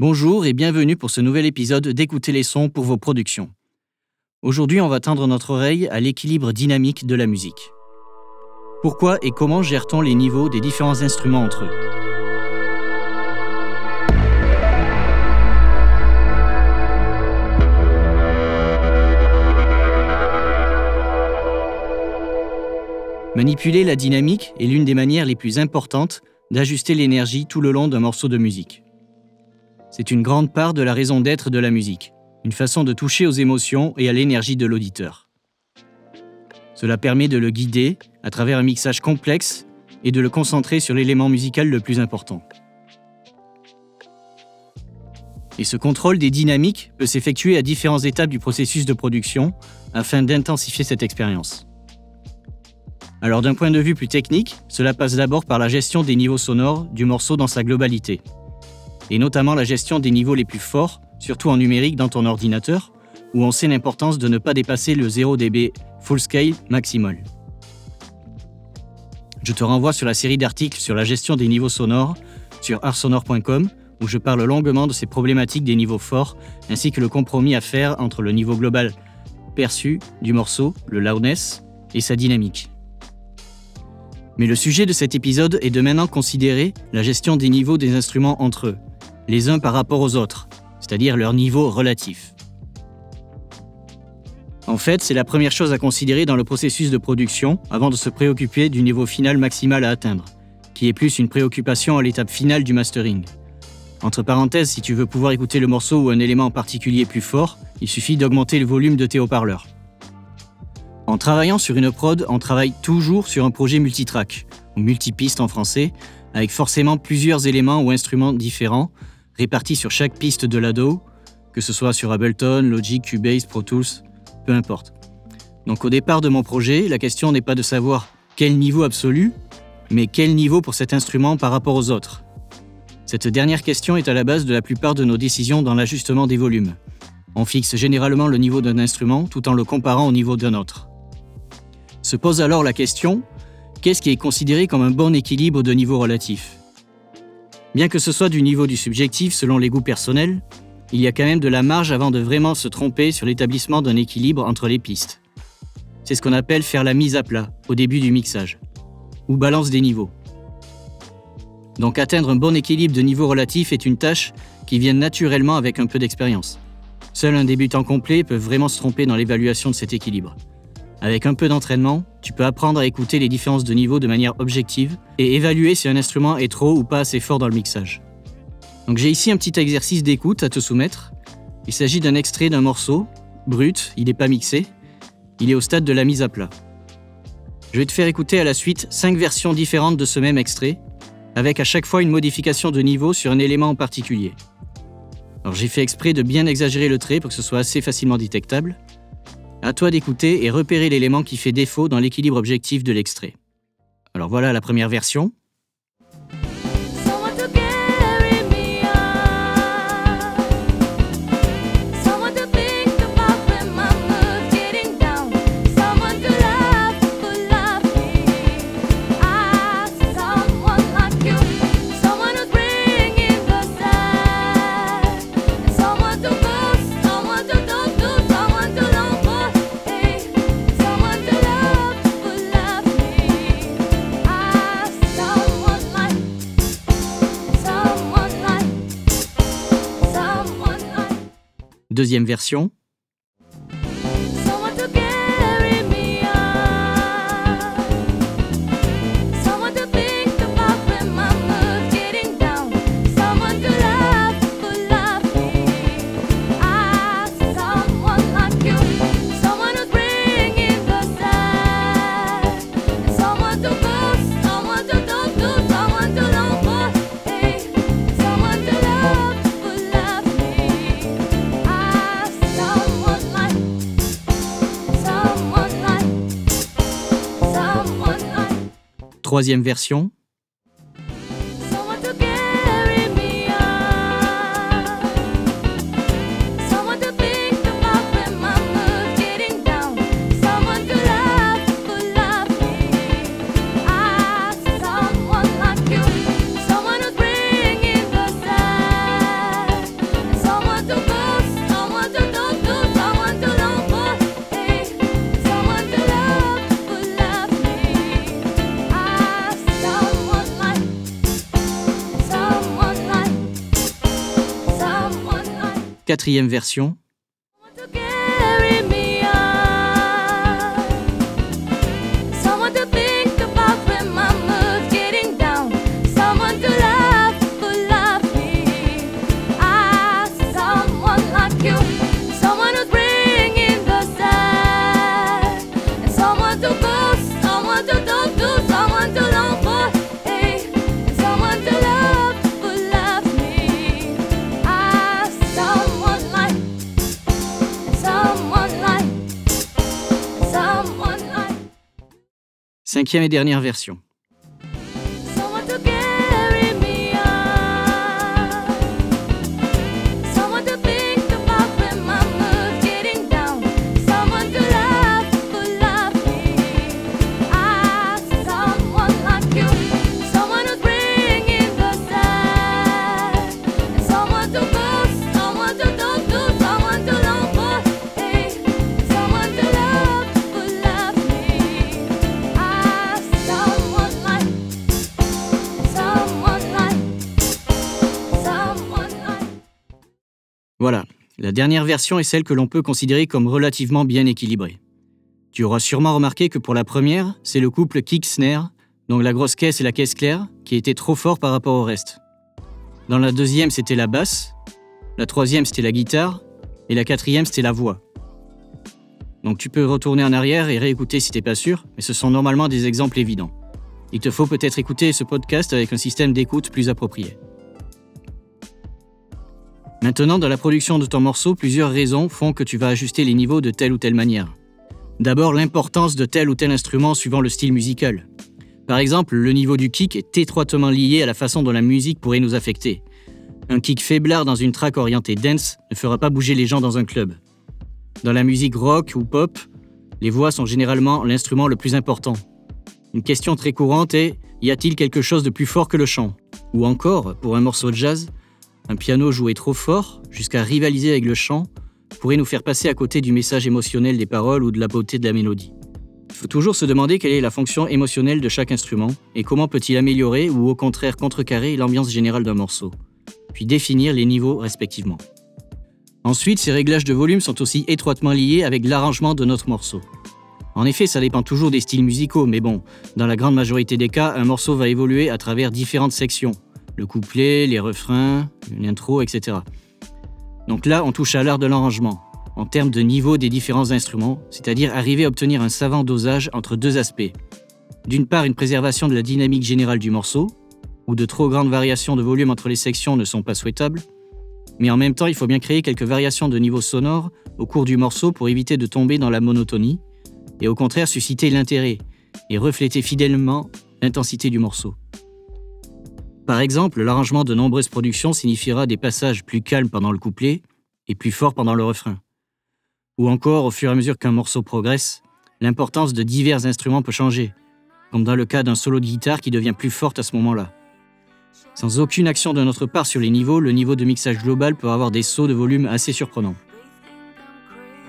Bonjour et bienvenue pour ce nouvel épisode d'Écouter les sons pour vos productions. Aujourd'hui, on va tendre notre oreille à l'équilibre dynamique de la musique. Pourquoi et comment gère-t-on les niveaux des différents instruments entre eux? Manipuler la dynamique est l'une des manières les plus importantes d'ajuster l'énergie tout le long d'un morceau de musique. C'est une grande part de la raison d'être de la musique, une façon de toucher aux émotions et à l'énergie de l'auditeur. Cela permet de le guider à travers un mixage complexe et de le concentrer sur l'élément musical le plus important. Et ce contrôle des dynamiques peut s'effectuer à différentes étapes du processus de production afin d'intensifier cette expérience. Alors d'un point de vue plus technique, cela passe d'abord par la gestion des niveaux sonores du morceau dans sa globalité, et notamment la gestion des niveaux les plus forts, surtout en numérique dans ton ordinateur, où on sait l'importance de ne pas dépasser le 0 dB full scale maximal. Je te renvoie sur la série d'articles sur la gestion des niveaux sonores sur artsonore.com où je parle longuement de ces problématiques des niveaux forts ainsi que le compromis à faire entre le niveau global perçu du morceau, le loudness, et sa dynamique. Mais le sujet de cet épisode est de maintenant considérer la gestion des niveaux des instruments entre eux, les uns par rapport aux autres, c'est-à-dire leur niveau relatif. En fait, c'est la première chose à considérer dans le processus de production avant de se préoccuper du niveau final maximal à atteindre, qui est plus une préoccupation à l'étape finale du mastering. Entre parenthèses, si tu veux pouvoir écouter le morceau ou un élément en particulier plus fort, il suffit d'augmenter le volume de tes haut-parleurs. En travaillant sur une prod, on travaille toujours sur un projet multitrack, ou multipiste en français, avec forcément plusieurs éléments ou instruments différents, répartis sur chaque piste de l'ado, que ce soit sur Ableton, Logic, Cubase, Pro Tools, peu importe. Donc au départ de mon projet, la question n'est pas de savoir quel niveau absolu, mais quel niveau pour cet instrument par rapport aux autres. Cette dernière question est à la base de la plupart de nos décisions dans l'ajustement des volumes. On fixe généralement le niveau d'un instrument tout en le comparant au niveau d'un autre. Se pose alors la question, qu'est-ce qui est considéré comme un bon équilibre de niveau relatif? Bien que ce soit du niveau du subjectif selon les goûts personnels, il y a quand même de la marge avant de vraiment se tromper sur l'établissement d'un équilibre entre les pistes. C'est ce qu'on appelle faire la mise à plat au début du mixage, ou balance des niveaux. Donc atteindre un bon équilibre de niveau relatif est une tâche qui vient naturellement avec un peu d'expérience. Seul un débutant complet peut vraiment se tromper dans l'évaluation de cet équilibre. Avec un peu d'entraînement, tu peux apprendre à écouter les différences de niveau de manière objective et évaluer si un instrument est trop ou pas assez fort dans le mixage. Donc j'ai ici un petit exercice d'écoute à te soumettre. Il s'agit d'un extrait d'un morceau, brut, il n'est pas mixé, il est au stade de la mise à plat. Je vais te faire écouter à la suite cinq versions différentes de ce même extrait, avec à chaque fois une modification de niveau sur un élément en particulier. Alors j'ai fait exprès de bien exagérer le trait pour que ce soit assez facilement détectable. À toi d'écouter et repérer l'élément qui fait défaut dans l'équilibre objectif de l'extrait. Alors voilà la première version. Deuxième version. Troisième version. Quatrième version, cinquième et dernière version. La dernière version est celle que l'on peut considérer comme relativement bien équilibrée. Tu auras sûrement remarqué que pour la première, c'est le couple kick-snare, donc la grosse caisse et la caisse claire, qui était trop fort par rapport au reste. Dans la deuxième, c'était la basse, la troisième, c'était la guitare, et la quatrième, c'était la voix. Donc tu peux retourner en arrière et réécouter si t'es pas sûr, mais ce sont normalement des exemples évidents. Il te faut peut-être écouter ce podcast avec un système d'écoute plus approprié. Maintenant, dans la production de ton morceau, plusieurs raisons font que tu vas ajuster les niveaux de telle ou telle manière. D'abord, l'importance de tel ou tel instrument suivant le style musical. Par exemple, le niveau du kick est étroitement lié à la façon dont la musique pourrait nous affecter. Un kick faiblard dans une track orientée dance ne fera pas bouger les gens dans un club. Dans la musique rock ou pop, les voix sont généralement l'instrument le plus important. Une question très courante est y a-t-il quelque chose de plus fort que le chant? Ou encore, pour un morceau de jazz, un piano joué trop fort, jusqu'à rivaliser avec le chant, pourrait nous faire passer à côté du message émotionnel des paroles ou de la beauté de la mélodie. Il faut toujours se demander quelle est la fonction émotionnelle de chaque instrument et comment peut-il améliorer ou au contraire contrecarrer l'ambiance générale d'un morceau, puis définir les niveaux respectivement. Ensuite, ces réglages de volume sont aussi étroitement liés avec l'arrangement de notre morceau. En effet, ça dépend toujours des styles musicaux, mais bon, dans la grande majorité des cas, un morceau va évoluer à travers différentes sections. Le couplet, les refrains, l'intro, etc. Donc là, on touche à l'art de l'arrangement, en termes de niveau des différents instruments, c'est-à-dire arriver à obtenir un savant dosage entre deux aspects. D'une part, une préservation de la dynamique générale du morceau, où de trop grandes variations de volume entre les sections ne sont pas souhaitables, mais en même temps, il faut bien créer quelques variations de niveau sonore au cours du morceau pour éviter de tomber dans la monotonie, et au contraire susciter l'intérêt et refléter fidèlement l'intensité du morceau. Par exemple, l'arrangement de nombreuses productions signifiera des passages plus calmes pendant le couplet et plus forts pendant le refrain. Ou encore, au fur et à mesure qu'un morceau progresse, l'importance de divers instruments peut changer, comme dans le cas d'un solo de guitare qui devient plus forte à ce moment-là. Sans aucune action de notre part sur les niveaux, le niveau de mixage global peut avoir des sauts de volume assez surprenants.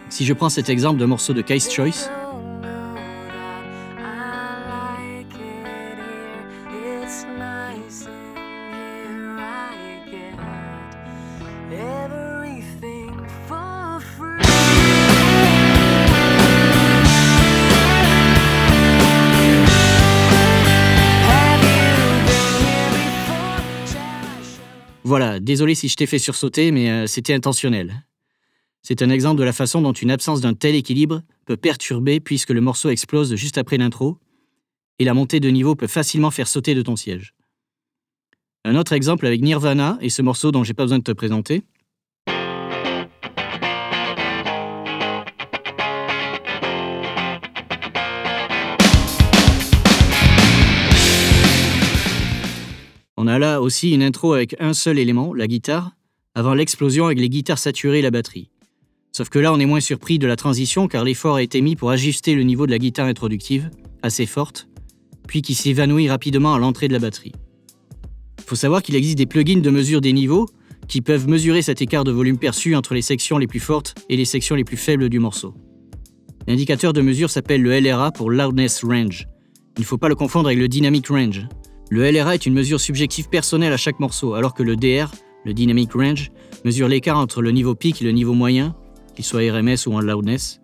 Si je prends cet exemple d'un morceau de Case Choice, désolé si je t'ai fait sursauter, mais euh, c'était intentionnel. C'est un exemple de la façon dont une absence d'un tel équilibre peut perturber puisque le morceau explose juste après l'intro, et la montée de niveau peut facilement faire sauter de ton siège. Un autre exemple avec Nirvana et ce morceau dont j'ai pas besoin de te présenter. Là aussi une intro avec un seul élément, la guitare, avant l'explosion avec les guitares saturées et la batterie. Sauf que là, on est moins surpris de la transition car l'effort a été mis pour ajuster le niveau de la guitare introductive, assez forte, puis qui s'évanouit rapidement à l'entrée de la batterie. Faut savoir qu'il existe des plugins de mesure des niveaux qui peuvent mesurer cet écart de volume perçu entre les sections les plus fortes et les sections les plus faibles du morceau. L'indicateur de mesure s'appelle le LRA pour Loudness Range. Il ne faut pas le confondre avec le Dynamic Range. Le LRA est une mesure subjective personnelle à chaque morceau, alors que le DR Le dynamic range mesure l'écart entre le niveau pic et le niveau moyen, qu'il soit RMS ou en loudness.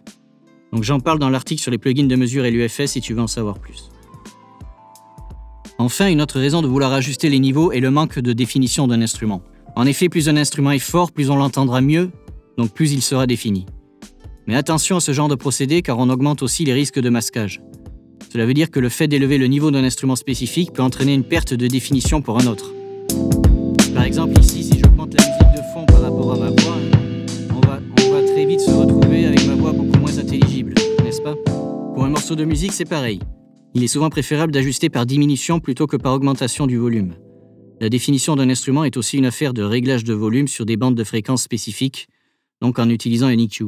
Donc j'en parle dans l'article sur les plugins de mesure et l'UFS si tu veux en savoir plus. Enfin, une autre raison de vouloir ajuster les niveaux est le manque de définition d'un instrument. En effet, plus un instrument est fort, plus on l'entendra mieux, donc plus il sera défini. Mais attention à ce genre de procédé car on augmente aussi les risques de masquage. Cela veut dire que le fait d'élever le niveau d'un instrument spécifique peut entraîner une perte de définition pour un autre. Par exemple, ici, si j'augmente la musique de fond par rapport à ma voix, on va, on va très vite se retrouver avec ma voix beaucoup moins intelligible, n'est-ce pas? Pour un morceau de musique, c'est pareil. Il est souvent préférable d'ajuster par diminution plutôt que par augmentation du volume. La définition d'un instrument est aussi une affaire de réglage de volume sur des bandes de fréquences spécifiques, donc en utilisant un EQ.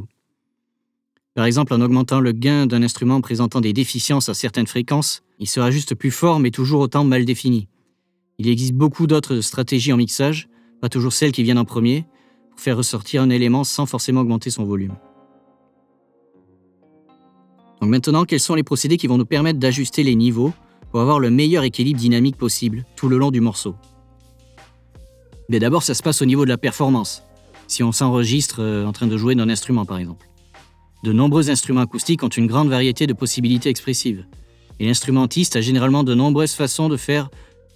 Par exemple, en augmentant le gain d'un instrument présentant des déficiences à certaines fréquences, il sera juste plus fort mais toujours autant mal défini. Il existe beaucoup d'autres stratégies en mixage, pas toujours celles qui viennent en premier, pour faire ressortir un élément sans forcément augmenter son volume. Donc maintenant, quels sont les procédés qui vont nous permettre d'ajuster les niveaux pour avoir le meilleur équilibre dynamique possible tout le long du morceau? Mais d'abord, ça se passe au niveau de la performance, si on s'enregistre euh, en train de jouer d'un instrument par exemple. De nombreux instruments acoustiques ont une grande variété de possibilités expressives, et l'instrumentiste a généralement de nombreuses façons de faire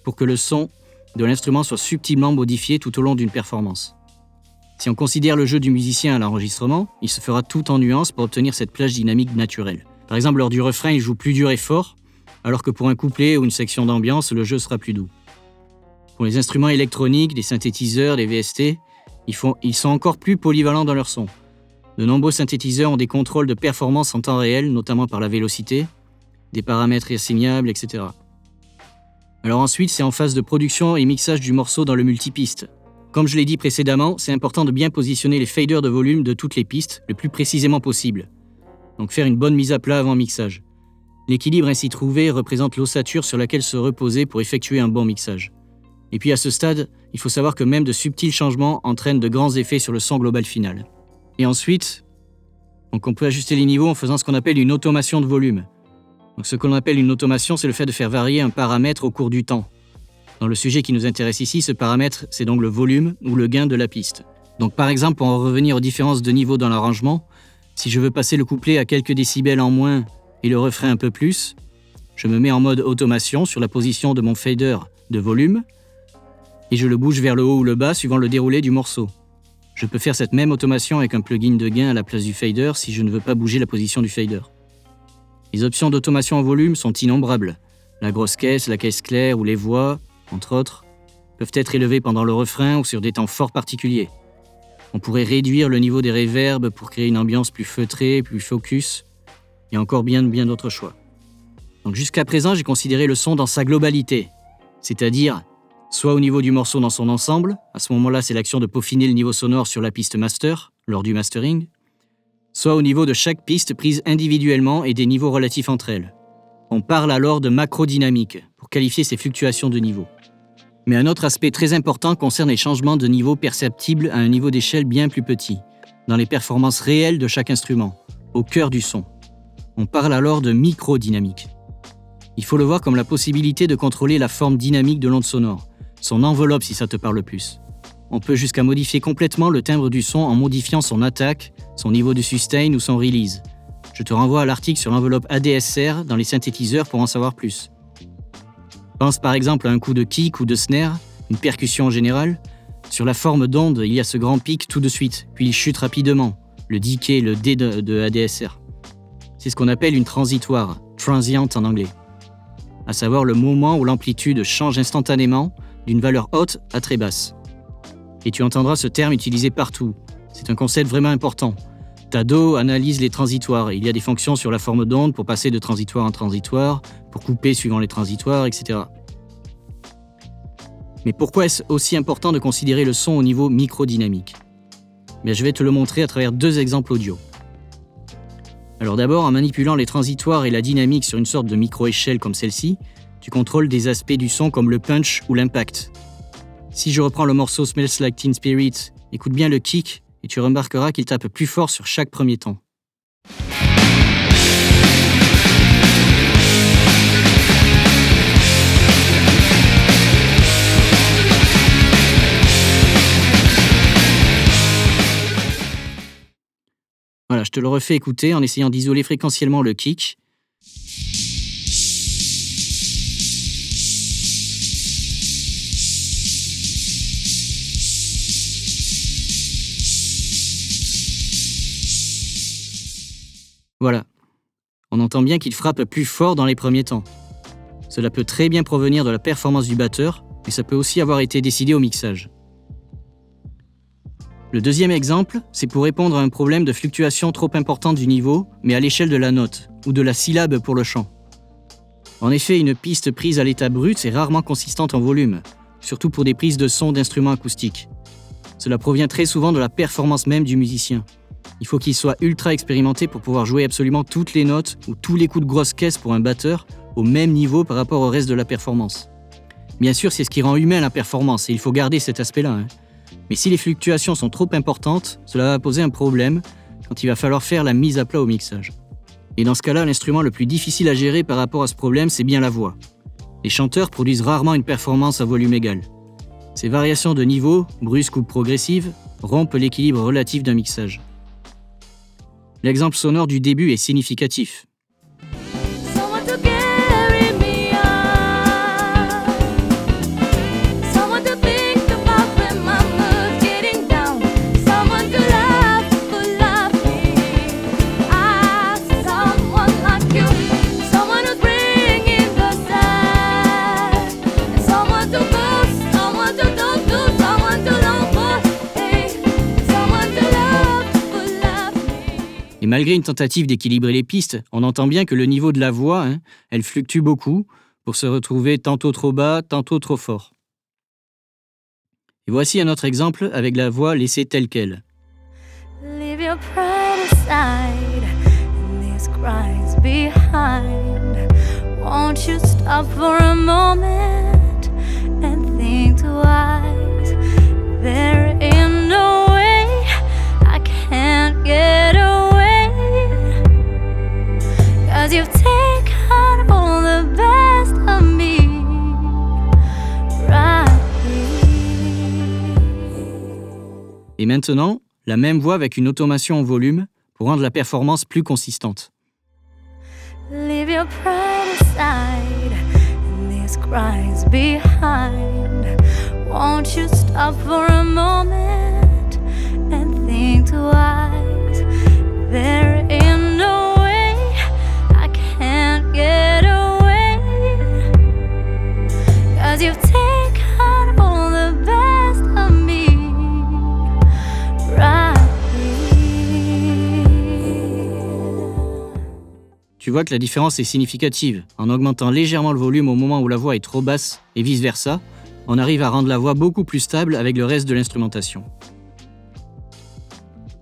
pour que le son de l'instrument soit subtilement modifié tout au long d'une performance. Si on considère le jeu du musicien à l'enregistrement, il se fera tout en nuances pour obtenir cette plage dynamique naturelle. Par exemple, lors du refrain, il joue plus dur et fort, alors que pour un couplet ou une section d'ambiance, le jeu sera plus doux. Pour les instruments électroniques, des synthétiseurs, des VST, ils, ils sont encore plus polyvalents dans leur son. De nombreux synthétiseurs ont des contrôles de performance en temps réel, notamment par la vélocité, des paramètres assignables, etc. Alors ensuite, c'est en phase de production et mixage du morceau dans le multipiste. Comme je l'ai dit précédemment, c'est important de bien positionner les faders de volume de toutes les pistes le plus précisément possible. Donc faire une bonne mise à plat avant mixage. L'équilibre ainsi trouvé représente l'ossature sur laquelle se reposer pour effectuer un bon mixage. Et puis à ce stade, il faut savoir que même de subtils changements entraînent de grands effets sur le son global final. Et ensuite, on peut ajuster les niveaux en faisant ce qu'on appelle une automation de volume. Ce qu'on appelle une automation, c'est le fait de faire varier un paramètre au cours du temps. Dans le sujet qui nous intéresse ici, ce paramètre, c'est donc le volume ou le gain de la piste. Donc par exemple, pour en revenir aux différences de niveau dans l'arrangement, si je veux passer le couplet à quelques décibels en moins et le refrain un peu plus, je me mets en mode automation sur la position de mon fader de volume et je le bouge vers le haut ou le bas suivant le déroulé du morceau. Je peux faire cette même automation avec un plugin de gain à la place du fader si je ne veux pas bouger la position du fader. Les options d'automation en volume sont innombrables. La grosse caisse, la caisse claire ou les voix, entre autres, peuvent être élevées pendant le refrain ou sur des temps forts particuliers. On pourrait réduire le niveau des réverbes pour créer une ambiance plus feutrée, plus focus, et encore bien bien d'autres choix. Donc jusqu'à présent, j'ai considéré le son dans sa globalité, c'est-à-dire soit au niveau du morceau dans son ensemble, à ce moment-là c'est l'action de peaufiner le niveau sonore sur la piste master, lors du mastering, soit au niveau de chaque piste prise individuellement et des niveaux relatifs entre elles. On parle alors de macrodynamique pour qualifier ces fluctuations de niveau. Mais un autre aspect très important concerne les changements de niveau perceptibles à un niveau d'échelle bien plus petit, dans les performances réelles de chaque instrument, au cœur du son. On parle alors de microdynamique. Il faut le voir comme la possibilité de contrôler la forme dynamique de l'onde sonore, son enveloppe si ça te parle plus. On peut jusqu'à modifier complètement le timbre du son en modifiant son attaque, son niveau de sustain ou son release. Je te renvoie à l'article sur l'enveloppe ADSR dans les synthétiseurs pour en savoir plus. Pense par exemple à un coup de kick ou de snare, une percussion en général. Sur la forme d'onde, il y a ce grand pic tout de suite, puis il chute rapidement, le decay, le D de, de ADSR. C'est ce qu'on appelle une transitoire, transient en anglais. À savoir le moment où l'amplitude change instantanément d'une valeur haute à très basse. Et tu entendras ce terme utilisé partout. C'est un concept vraiment important. Tado analyse les transitoires. Il y a des fonctions sur la forme d'onde pour passer de transitoire en transitoire, pour couper suivant les transitoires, etc. Mais pourquoi est-ce aussi important de considérer le son au niveau microdynamique? Bien, Je vais te le montrer à travers deux exemples audio. Alors d'abord, en manipulant les transitoires et la dynamique sur une sorte de micro-échelle comme celle-ci, tu contrôles des aspects du son comme le punch ou l'impact. Si je reprends le morceau Smells Like Teen Spirit, écoute bien le kick et tu remarqueras qu'il tape plus fort sur chaque premier ton. Voilà, je te le refais écouter en essayant d'isoler fréquentiellement le kick Voilà. On entend bien qu'il frappe plus fort dans les premiers temps. Cela peut très bien provenir de la performance du batteur, mais ça peut aussi avoir été décidé au mixage. Le deuxième exemple, c'est pour répondre à un problème de fluctuation trop importante du niveau, mais à l'échelle de la note, ou de la syllabe pour le chant. En effet, une piste prise à l'état brut est rarement consistante en volume, surtout pour des prises de son d'instruments acoustiques. Cela provient très souvent de la performance même du musicien. Il faut qu'il soit ultra expérimenté pour pouvoir jouer absolument toutes les notes ou tous les coups de grosse caisse pour un batteur au même niveau par rapport au reste de la performance. Bien sûr, c'est ce qui rend humain la performance et il faut garder cet aspect-là. hein. Mais si les fluctuations sont trop importantes, cela va poser un problème quand il va falloir faire la mise à plat au mixage. Et dans ce cas-là, l'instrument le plus difficile à gérer par rapport à ce problème, c'est bien la voix. Les chanteurs produisent rarement une performance à volume égal. Ces variations de niveau, brusques ou progressives, rompent l'équilibre relatif d'un mixage. L'exemple sonore du début est significatif. Et malgré une tentative d'équilibrer les pistes, on entend bien que le niveau de la voix, hein, elle fluctue beaucoup pour se retrouver tantôt trop bas, tantôt trop fort. Et voici un autre exemple avec la voix laissée telle qu'elle. Et maintenant, la même voix avec une automation en volume pour rendre la performance plus consistante. Leave your pride aside and these cries behind. Won't you stop for a moment and think twice? There ain't no way I can't get away. Cause you've taken Tu vois que la différence est significative. En augmentant légèrement le volume au moment où la voix est trop basse et vice-versa, on arrive à rendre la voix beaucoup plus stable avec le reste de l'instrumentation.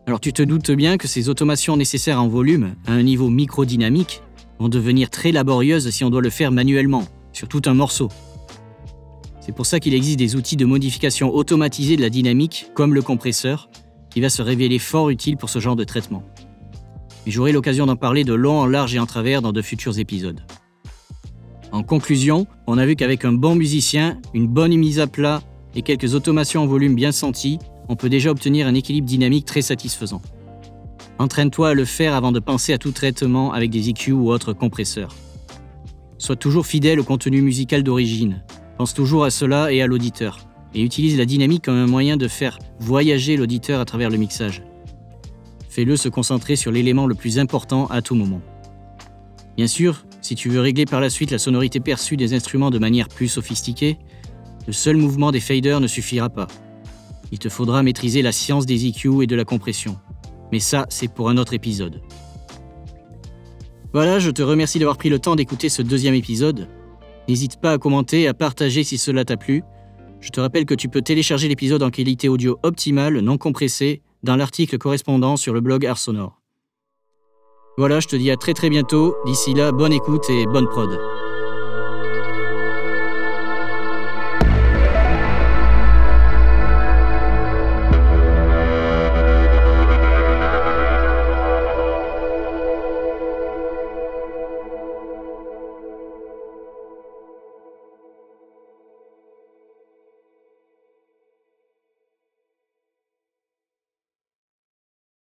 Alors tu te doutes bien que ces automations nécessaires en volume, à un niveau microdynamique, vont devenir très laborieuses si on doit le faire manuellement, sur tout un morceau. C'est pour ça qu'il existe des outils de modification automatisée de la dynamique, comme le compresseur, qui va se révéler fort utile pour ce genre de traitement. Mais j'aurai l'occasion d'en parler de long en large et en travers dans de futurs épisodes. En conclusion, on a vu qu'avec un bon musicien, une bonne mise à plat et quelques automations en volume bien senties, on peut déjà obtenir un équilibre dynamique très satisfaisant. Entraîne-toi à le faire avant de penser à tout traitement avec des EQ ou autres compresseurs. Sois toujours fidèle au contenu musical d'origine. Pense toujours à cela et à l'auditeur. Et utilise la dynamique comme un moyen de faire voyager l'auditeur à travers le mixage. Fais-le se concentrer sur l'élément le plus important à tout moment. Bien sûr, si tu veux régler par la suite la sonorité perçue des instruments de manière plus sophistiquée, le seul mouvement des faders ne suffira pas. Il te faudra maîtriser la science des EQ et de la compression. Mais ça, c'est pour un autre épisode. Voilà, je te remercie d'avoir pris le temps d'écouter ce deuxième épisode. N'hésite pas à commenter et à partager si cela t'a plu. Je te rappelle que tu peux télécharger l'épisode en qualité audio optimale, non compressée, dans l'article correspondant sur le blog Art Sonore. Voilà, je te dis à très très bientôt. D'ici là, bonne écoute et bonne prod.